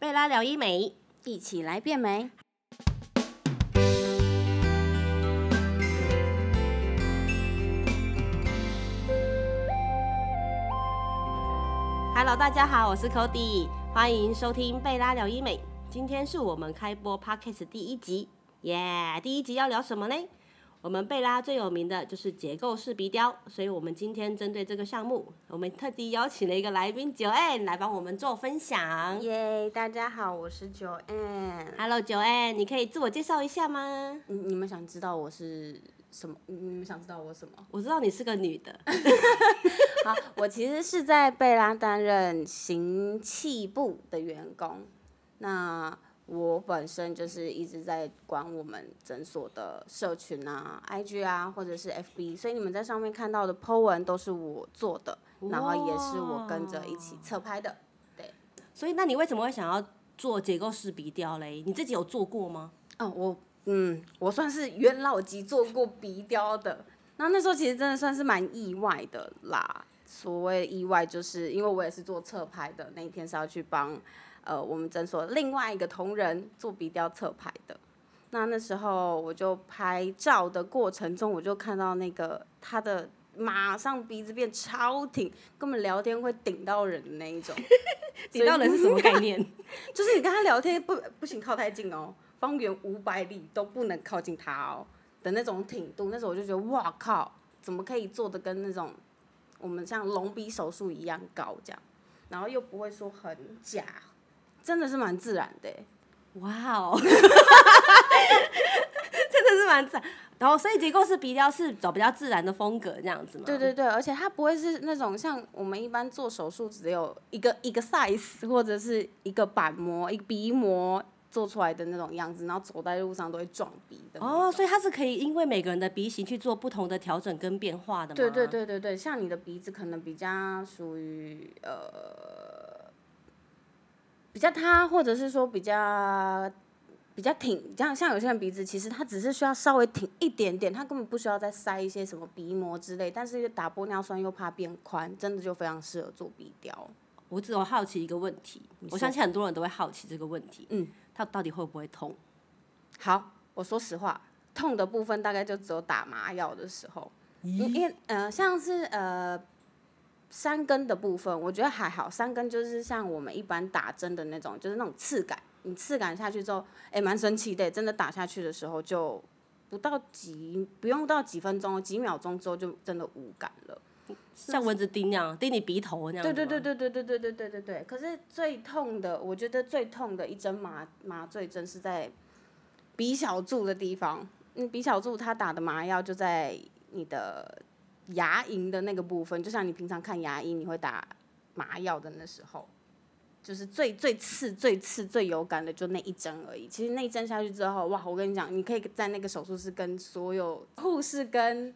贝拉聊医美，一起来变美。Hello，大家好，我是 Cody，欢迎收听贝拉聊医美。今天是我们开播 Podcast 第一集，耶、第一集要聊什么呢？我们贝拉最有名的就是结构式鼻雕，所以我们今天针对这个项目，我们特地邀请了一个来宾九 N 来帮我们做分享。耶大家好，我是九 N。Hello，九 N，你可以自我介绍一下吗？你你们想知道我是什么？你们想知道我什么？我知道你是个女的，好，我其实是在贝拉担任行气部的员工。那我本身就是一直在管我们诊所的社群啊、IG 啊，或者是 FB，所以你们在上面看到的 po 文都是我做的，然后也是我跟着一起侧拍的。对所以那你为什么会想要做结构式鼻雕嘞？你自己有做过吗？哦，我嗯，我算是元老级做过鼻雕的。那那时候其实真的算是蛮意外的啦。所谓意外，就是因为我也是做侧拍的，那一天是要去帮呃我们诊所另外一个同仁做鼻雕侧拍的。那那时候我就拍照的过程中，我就看到那个他的马上鼻子变超挺，根本聊天会顶到人的那一种。顶到人是什么概念？就是你跟他聊天不不行靠太近哦，方圆五百里都不能靠近他哦的那种挺度。那时候我就觉得哇靠，怎么可以做的跟那种我们像隆鼻手术一样高这样，然后又不会说很假，真的是蛮自然的欸。哇哦，真的是蛮自然。然后，所以结构是鼻雕是走比较自然的风格这样子吗？对对对，而且它不会是那种像我们一般做手术只有一个一个 size 或者是一个板模、一个鼻模做出来的那种样子，然后走在路上都会撞鼻的。哦，所以它是可以因为每个人的鼻型去做不同的调整跟变化的吗？对对。对对对，像你的鼻子可能比较属于呃比较塌，或者是说比较比较挺，像像有些人鼻子其实它只是需要稍微挺一点点，它根本不需要再塞一些什么鼻膜之类，但是打玻尿酸又怕变宽，真的就非常适合做鼻雕。我只有好奇一个问题，我相信很多人都会好奇这个问题，嗯，它到底会不会痛？好，我说实话，痛的部分大概就只有打麻药的时候，因因为呃像是呃山根的部分，我觉得还好，三根就是像我们一般打针的那种，就是那种刺感，你刺感下去之后，哎、蛮神奇的，真的打下去的时候就不到几，不用到几分钟，几秒钟之后就真的无感了。像蚊子叮那样，叮你鼻头那样。对对对。对对对对对对对对。可是最痛的，我觉得最痛的一针麻麻醉针是在鼻小柱的地方。嗯，鼻小柱它打的麻药就在你的牙龈的那个部分，就像你平常看牙医你会打麻药的那时候，就是最最刺、最刺、最有感的就那一针而已。其实那一针下去之后，哇，我跟你讲，你可以在那个手术室跟所有护士跟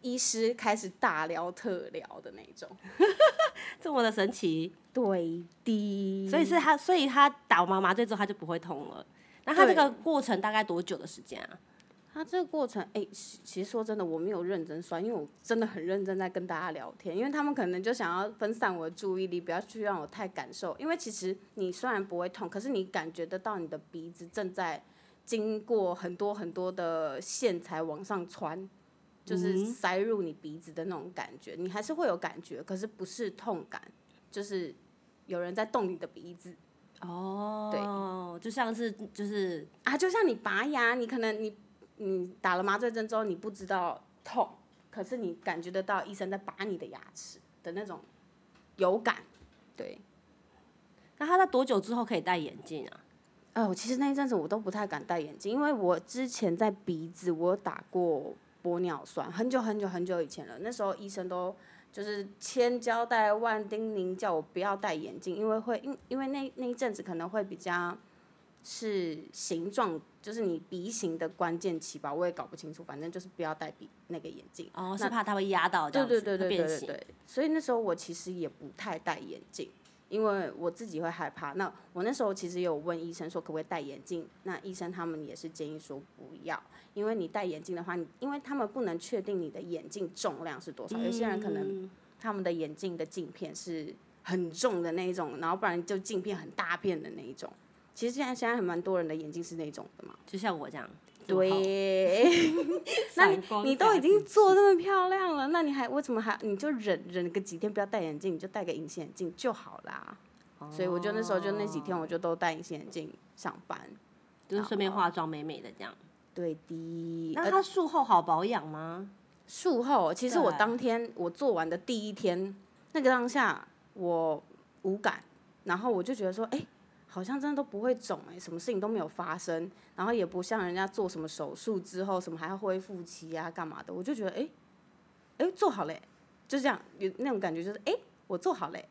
医师开始大聊特聊的那种。这么的神奇，对的，所以是他，所以他打完麻醉之后他就不会痛了。那他这个过程大概多久的时间啊？他这个过程，哎、其其实说真的，我没有认真算，因为我真的很认真在跟大家聊天，因为他们可能就想要分散我的注意力，不要去让我太感受。因为其实你虽然不会痛，可是你感觉得到你的鼻子正在经过很多很多的线才往上穿，就是塞入你鼻子的那种感觉，你还是会有感觉，可是不是痛感，就是有人在动你的鼻子。哦，就像是就是啊，就像你拔牙，你可能你你打了麻醉针之后，你不知道痛，可是你感觉得到医生在拔你的牙齿的那种有感。对，那他在多久之后可以戴眼镜啊？哦，其实那一阵子我都不太敢戴眼镜，因为我之前在鼻子我打过玻尿酸，很久很久很久以前了。那时候医生都就是千交代万叮咛，叫我不要戴眼镜，因为会因因为那那一阵子可能会比较是形状，就是你鼻型的关键期吧，我也搞不清楚，反正就是不要戴鼻那个眼镜。哦，是怕它会压到这样，对对对对。对对对，所以那时候我其实也不太戴眼镜，因为我自己会害怕。那我那时候其实也有问医生说可不可以戴眼镜，那医生他们也是建议说不要，因为你戴眼镜的话，你因为他们不能确定你的眼镜重量是多少，有些人可能嗯他们的眼镜的镜片是很重的那一种，然后不然就镜片很大片的那一种。其实现在现在还蛮多人的眼镜是那种的嘛。就像我这样。对，那你你都已经做那么漂亮了，那你还为什么还你就忍忍个几天不要戴眼镜，你就戴个隐形眼镜就好啦。所以我就那时候就那几天我就都戴隐形眼镜上班，就是顺便化妆美美的这样。对的。那它术后好保养吗？术后其实我当天我做完的第一天，那个当下我无感，然后我就觉得说，哎。好像真的都不会肿哎，什么事情都没有发生，然后也不像人家做什么手术之后什么还要恢复期啊干嘛的，我就觉得哎，哎做好嘞，就这样有那种感觉就是哎我做好嘞，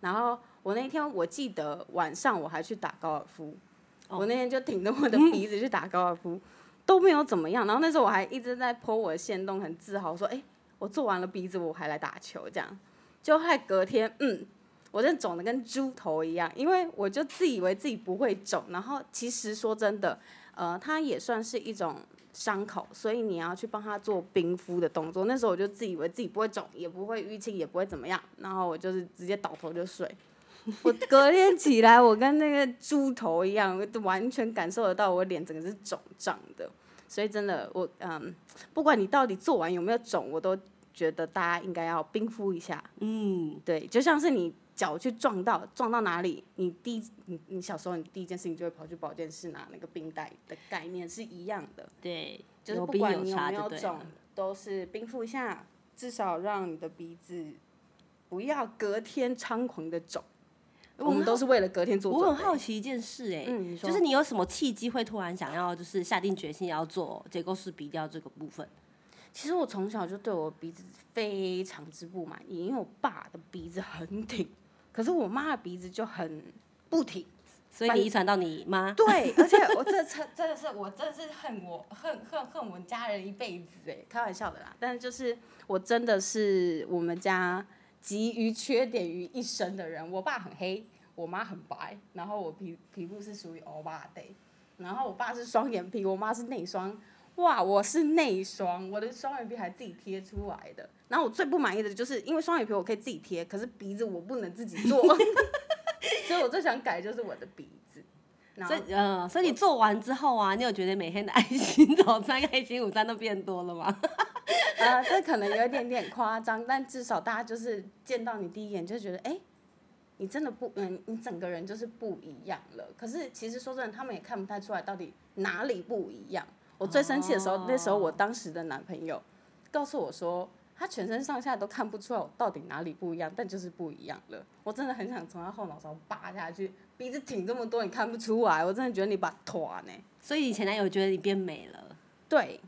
然后我那天我记得晚上我还去打高尔夫，我那天就挺着我的鼻子去打高尔夫，都没有怎么样，然后那时候我还一直在泼我的线动，很自豪说哎我做完了鼻子我还来打球这样，就害隔天嗯。我真的肿的跟猪头一样，因为我就自以为自己不会肿，然后其实说真的，呃，它也算是一种伤口，所以你要去帮他做冰敷的动作。那时候我就自以为自己不会肿，也不会淤青，也不会怎么样，然后我就是直接倒头就睡。我隔天起来，我跟那个猪头一样，完全感受得到我脸整个是肿胀的。所以真的，我嗯，不管你到底做完有没有肿，我都觉得大家应该要冰敷一下。嗯，对，就像是你。脚去撞到，撞到哪里？你第你你小时候，你第一件事情就会跑去保健室拿那个冰袋的概念是一样的。对，就是不管你有没有肿，都是冰敷一下，至少让你的鼻子不要隔天猖狂的肿。我们都是为了隔天做。我很好奇一件事，哎，就是你有什么契机会突然想要，就是下定决心要做结构式鼻雕这个部分？其实我从小就对我鼻子非常之不满意，因为我爸的鼻子很挺。可是我妈的鼻子就很不挺，所以你遗传到你妈。对，而且我这真真的是我真的是恨我恨恨恨我们家人一辈子哎，开玩笑的啦。但是就是我真的是我们家集于缺点于一身的人。我爸很黑，我妈很白，然后我皮皮肤是属于欧巴的，然后我爸是双眼皮，我妈是内双。哇，我是内双，我的双眼皮还自己贴出来的。然后我最不满意的就是，因为双眼皮我可以自己贴，可是鼻子我不能自己做，所以我最想改就是我的鼻子。所以，呃，所以你做完之后啊，你有觉得每天的爱心早餐、爱心午餐都变多了吗？呃，这可能有一点点夸张，但至少大家就是见到你第一眼就觉得，哎，你真的不，嗯，你整个人就是不一样了。可是其实说真的，他们也看不太出来到底哪里不一样。我最生气的时候，那时候我当时的男朋友告诉我说，他全身上下都看不出来我到底哪里不一样，但就是不一样了。我真的很想从他后脑勺扒下去，鼻子挺这么多你看不出来，我真的觉得你把团呢。所以你前男友觉得你变美了？对，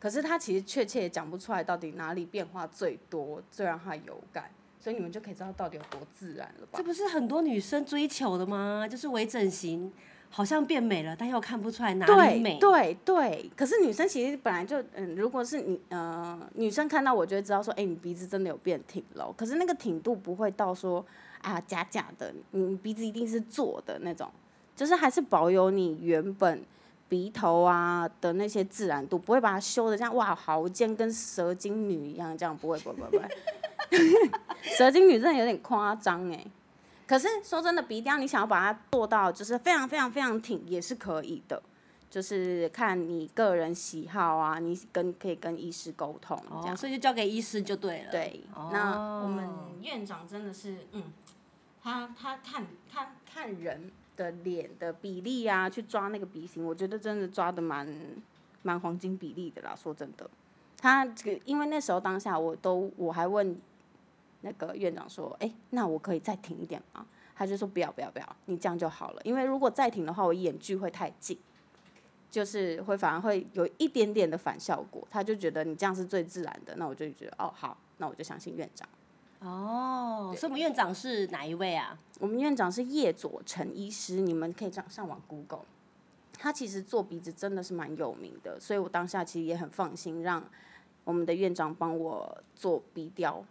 可是他其实确切也讲不出来到底哪里变化最多，最让他有感。所以你们就可以知道到底有多自然了吧？这不是很多女生追求的吗？就是微整形。好像变美了，但又看不出来哪里美。对对，可是女生其实本来就，嗯，如果是你，呃，女生看到我就会知道说，哎，你鼻子真的有变挺了。可是那个挺度不会到说，啊，假假的，你鼻子一定是做的那种，就是还是保有你原本鼻头啊的那些自然度，不会把它修的像哇好尖跟蛇精女一样，这样不会不会不会。蛇精女真的有点夸张哎。可是说真的，鼻雕你想要把它做到就是非常非常非常挺也是可以的，就是看你个人喜好啊，你跟可以跟医师沟通这样，所以就交给医师就对了。对，那我们院长真的是，嗯，他他看看看人的脸的比例啊，去抓那个鼻型，我觉得真的抓的蛮蛮黄金比例的啦。说真的，他这个因为那时候当下我都我还问。那个院长说：“哎，那我可以再停一点吗？”他就说：“不要，不要，不要，你这样就好了。因为如果再停的话，我眼距会太近，就是会反而会有一点点的反效果。”他就觉得你这样是最自然的，那我就觉得哦，好，那我就相信院长。哦，所以我们院长是哪一位啊？我们院长是叶佐成医师，你们可以上上网 Google。他其实做鼻子真的是蛮有名的，所以我当下其实也很放心，让我们的院长帮我做鼻雕。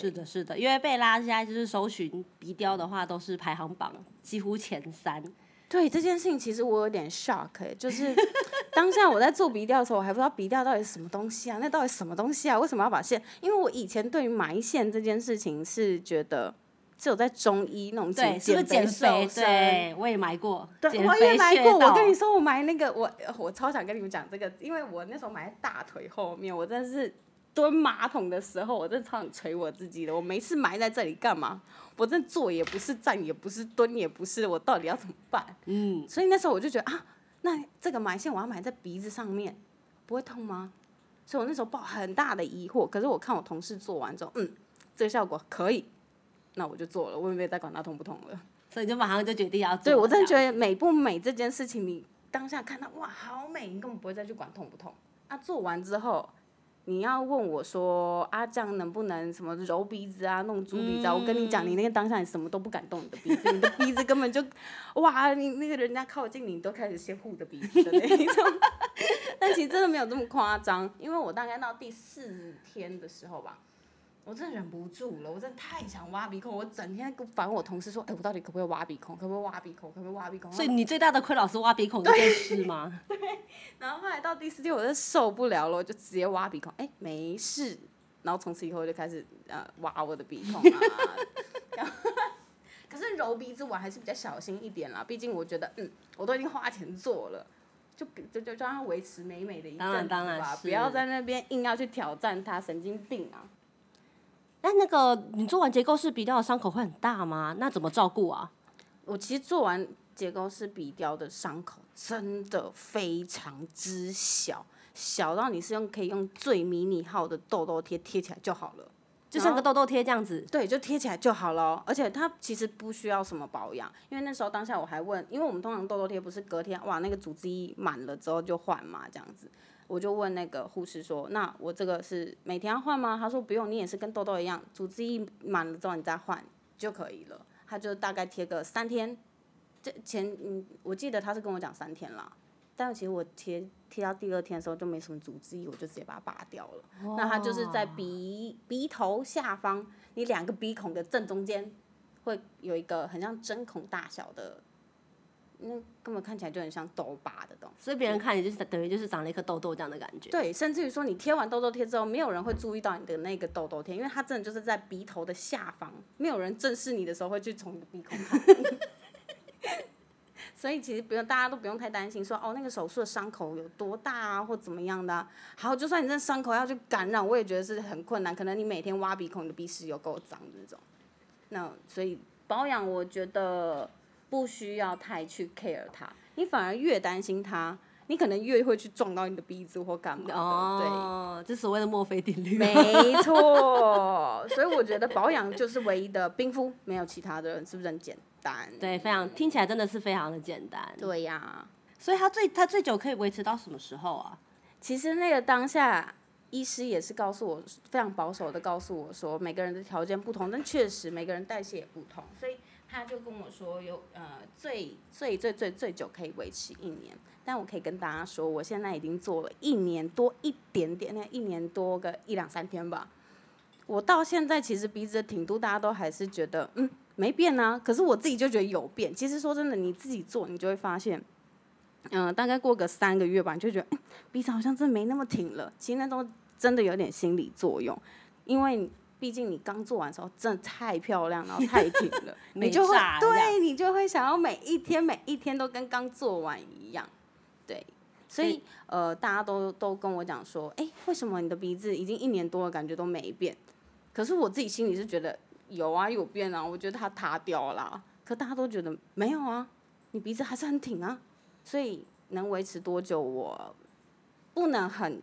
是的，是的，因为贝拉现在就是搜寻鼻雕的话，都是排行榜几乎前三。对这件事情，其实我有点 shock，就是当下我在做鼻雕的时候，我还不知道鼻雕到底是什么东西啊？那到底什么东西啊？为什么要把线？因为我以前对于埋线这件事情是觉得只有在中医那种对，是不是减肥？对，我也埋过。对，我也埋过。我跟你说，我埋那个，我我超想跟你们讲这个，因为我那时候埋在大腿后面，我真的是蹲马桶的时候，我真的超想捶我自己的。我没事埋在这里干嘛？我真坐也不是，站也不是，蹲也不是，我到底要怎么办？嗯。所以那时候我就觉得啊，那这个埋线我要埋在鼻子上面，不会痛吗？所以我那时候抱很大的疑惑。可是我看我同事做完之后，嗯，这个效果可以。那我就做了，我也没有再管它痛不痛了。所以就马上就决定要做。对我真的觉得美不美这件事情，你当下看到哇好美，你根本不会再去管痛不痛。啊，做完之后，你要问我说啊，这样能不能什么揉鼻子啊，弄猪鼻子？啊？我跟你讲，你那个当下你什么都不敢动你的鼻子，你的鼻子根本就哇，你那个人家靠近你都开始先护着鼻子的那一种。但其实真的没有这么夸张，因为我大概到第四天的时候吧。我真的忍不住了，我真的太想挖鼻孔，我整天烦我同事说，哎，我到底可不可以挖鼻孔？可不可以挖鼻孔？可不可以挖鼻孔？所以你最大的困扰是挖鼻孔这件事吗？对。然后后来到第四天，我就受不了了，我就直接挖鼻孔，哎，没事。然后从此以后就开始呃挖我的鼻孔啊。可是揉鼻子我还是比较小心一点啦，毕竟我觉得嗯，我都已经花钱做了，就就就让它维持美美的一阵子吧，不要在那边硬要去挑战它，神经病啊！那那个你做完结构式鼻雕的伤口会很大吗？那怎么照顾啊？我其实做完结构式鼻雕的伤口真的非常之小，小到你是用可以用最迷你号的痘痘贴贴起来就好了，就像个痘痘贴这样子。对，就贴起来就好了。而且它其实不需要什么保养，因为那时候当下我还问，因为我们通常痘痘贴不是隔天哇那个组织一满了之后就换嘛，这样子。我就问那个护士说：“那我这个是每天要换吗？”他说：“不用，你也是跟痘痘一样，组织一满了之后你再换就可以了。”他就大概贴个三天，这前嗯，我记得他是跟我讲三天啦，但其实我贴贴到第二天的时候就没什么组织液，我就直接把它拔掉了。那它就是在鼻鼻头下方，你两个鼻孔的正中间会有一个很像针孔大小的。那根本看起来就很像痘疤的东西，所以别人看你就是等于就是长了一颗痘痘这样的感觉。对，甚至于说你贴完痘痘贴之后，没有人会注意到你的那个痘痘贴，因为它真的就是在鼻头的下方，没有人正视你的时候会去从你的鼻孔看。所以其实不用，大家都不用太担心，说哦那个手术的伤口有多大啊，或怎么样的。好，就算你这伤口要去感染，我也觉得是很困难，可能你每天挖鼻孔，你的鼻屎有够脏的那种。那所以保养，我觉得。不需要太去 care 它，你反而越担心它，你可能越会去撞到你的鼻子或干嘛的。哦，这所谓的墨菲定律。没错，所以我觉得保养就是唯一的冰敷，没有其他的，是不是很简单？对，非常听起来真的是非常的简单。对呀，所以它最它最久可以维持到什么时候啊？其实那个当下，医师也是告诉我，非常保守的告诉我说，每个人的条件不同，但确实每个人代谢也不同，所以。他就跟我说，有呃最最最最最久可以维持一年，但我可以跟大家说，我现在已经做了一年多一点点，那一年多个一两三天吧。我到现在其实鼻子的挺度大家都还是觉得嗯没变啊，可是我自己就觉得有变。其实说真的，你自己做你就会发现，嗯，大概过个三个月吧，你就觉得鼻子好像真没那么挺了。其实那都真的有点心理作用，因为。毕竟你刚做完的时候真的太漂亮，然后太挺了，你就会对你就会想要每一天每一天都跟刚做完一样，对，所以呃大家都都跟我讲说，哎，为什么你的鼻子已经一年多了，感觉都没变？可是我自己心里是觉得有啊有变啊，我觉得它塌掉了，可大家都觉得没有啊，你鼻子还是很挺啊，所以能维持多久我不能很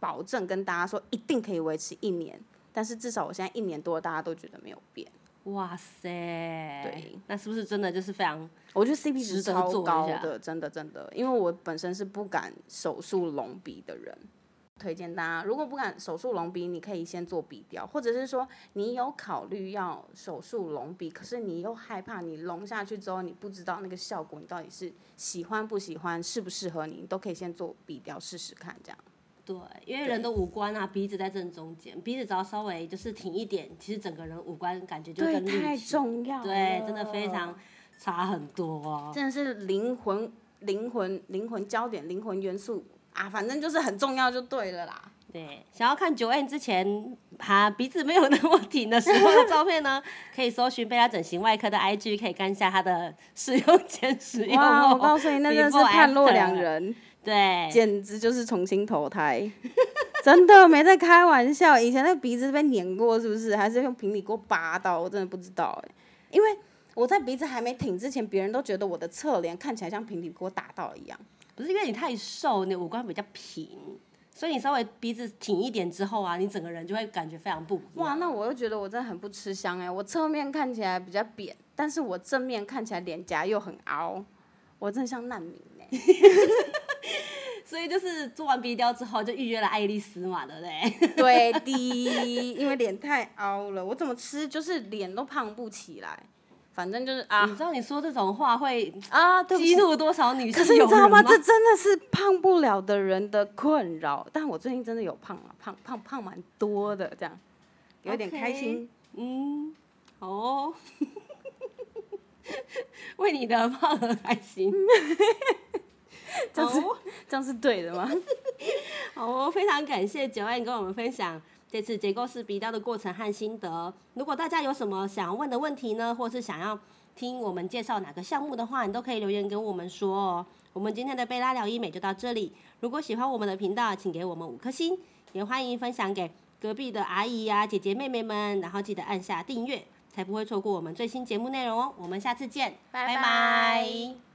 保证跟大家说一定可以维持一年。但是至少我现在一年多，大家都觉得没有变。哇塞！对，那是不是真的就是非常？我觉得 CP 值超高的，真的真的，因为我本身是不敢手术隆鼻的人，推荐大家，如果不敢手术隆鼻，你可以先做鼻雕，或者是说你有考虑要手术隆鼻，可是你又害怕你隆下去之后，你不知道那个效果，你到底是喜欢不喜欢，适不适合你，你都可以先做鼻雕试试看，这样。对，因为人的五官啊，鼻子在正中间，鼻子只要稍微就是挺一点，其实整个人五官感觉就更立体。太重要。对，真的非常差很多。真的是灵魂、灵魂、灵魂焦点、灵魂元素啊，反正就是很重要就对了啦。对，想要看九 N 之前他鼻子没有那么挺的时候的照片呢，可以搜寻贝拉整形外科的 IG，可以看一下他的使用前、使用哇，后。我告诉你，那真是判若两人，对，简直就是重新投胎，真的没在开玩笑。以前那个鼻子被碾过是不是？还是用平底锅拔到？我真的不知道哎、因为我在鼻子还没挺之前，别人都觉得我的侧脸看起来像平底锅打到一样。不是因为你太瘦，你五官比较平，所以你稍微鼻子挺一点之后啊，你整个人就会感觉非常不。哇，那我又觉得我真的很不吃香哎、我侧面看起来比较扁，但是我正面看起来脸颊又很凹，我真的像难民哎、所以就是做完鼻雕之后，就预约了爱丽丝嘛，对不对？对的，因为脸太凹了，我怎么吃就是脸都胖不起来。反正就是啊你知道你说这种话会啊，激怒多少女可性友人是你知道吗？这真的是胖不了的人的困扰。但我最近真的有胖了，胖胖胖蛮多的，这样有点开心。嗯，好哦，为你的胖而开心。这样是对的吗？好哦，非常感谢九安跟我们分享这次结构式鼻雕的过程和心得。如果大家有什么想要问的问题呢，或是想要听我们介绍哪个项目的话，你都可以留言跟我们说哦。我们今天的贝拉聊医美就到这里。如果喜欢我们的频道，请给我们五颗星，也欢迎分享给隔壁的阿姨呀、姐姐、妹妹们，然后记得按下订阅，才不会错过我们最新节目内容哦。我们下次见，拜拜拜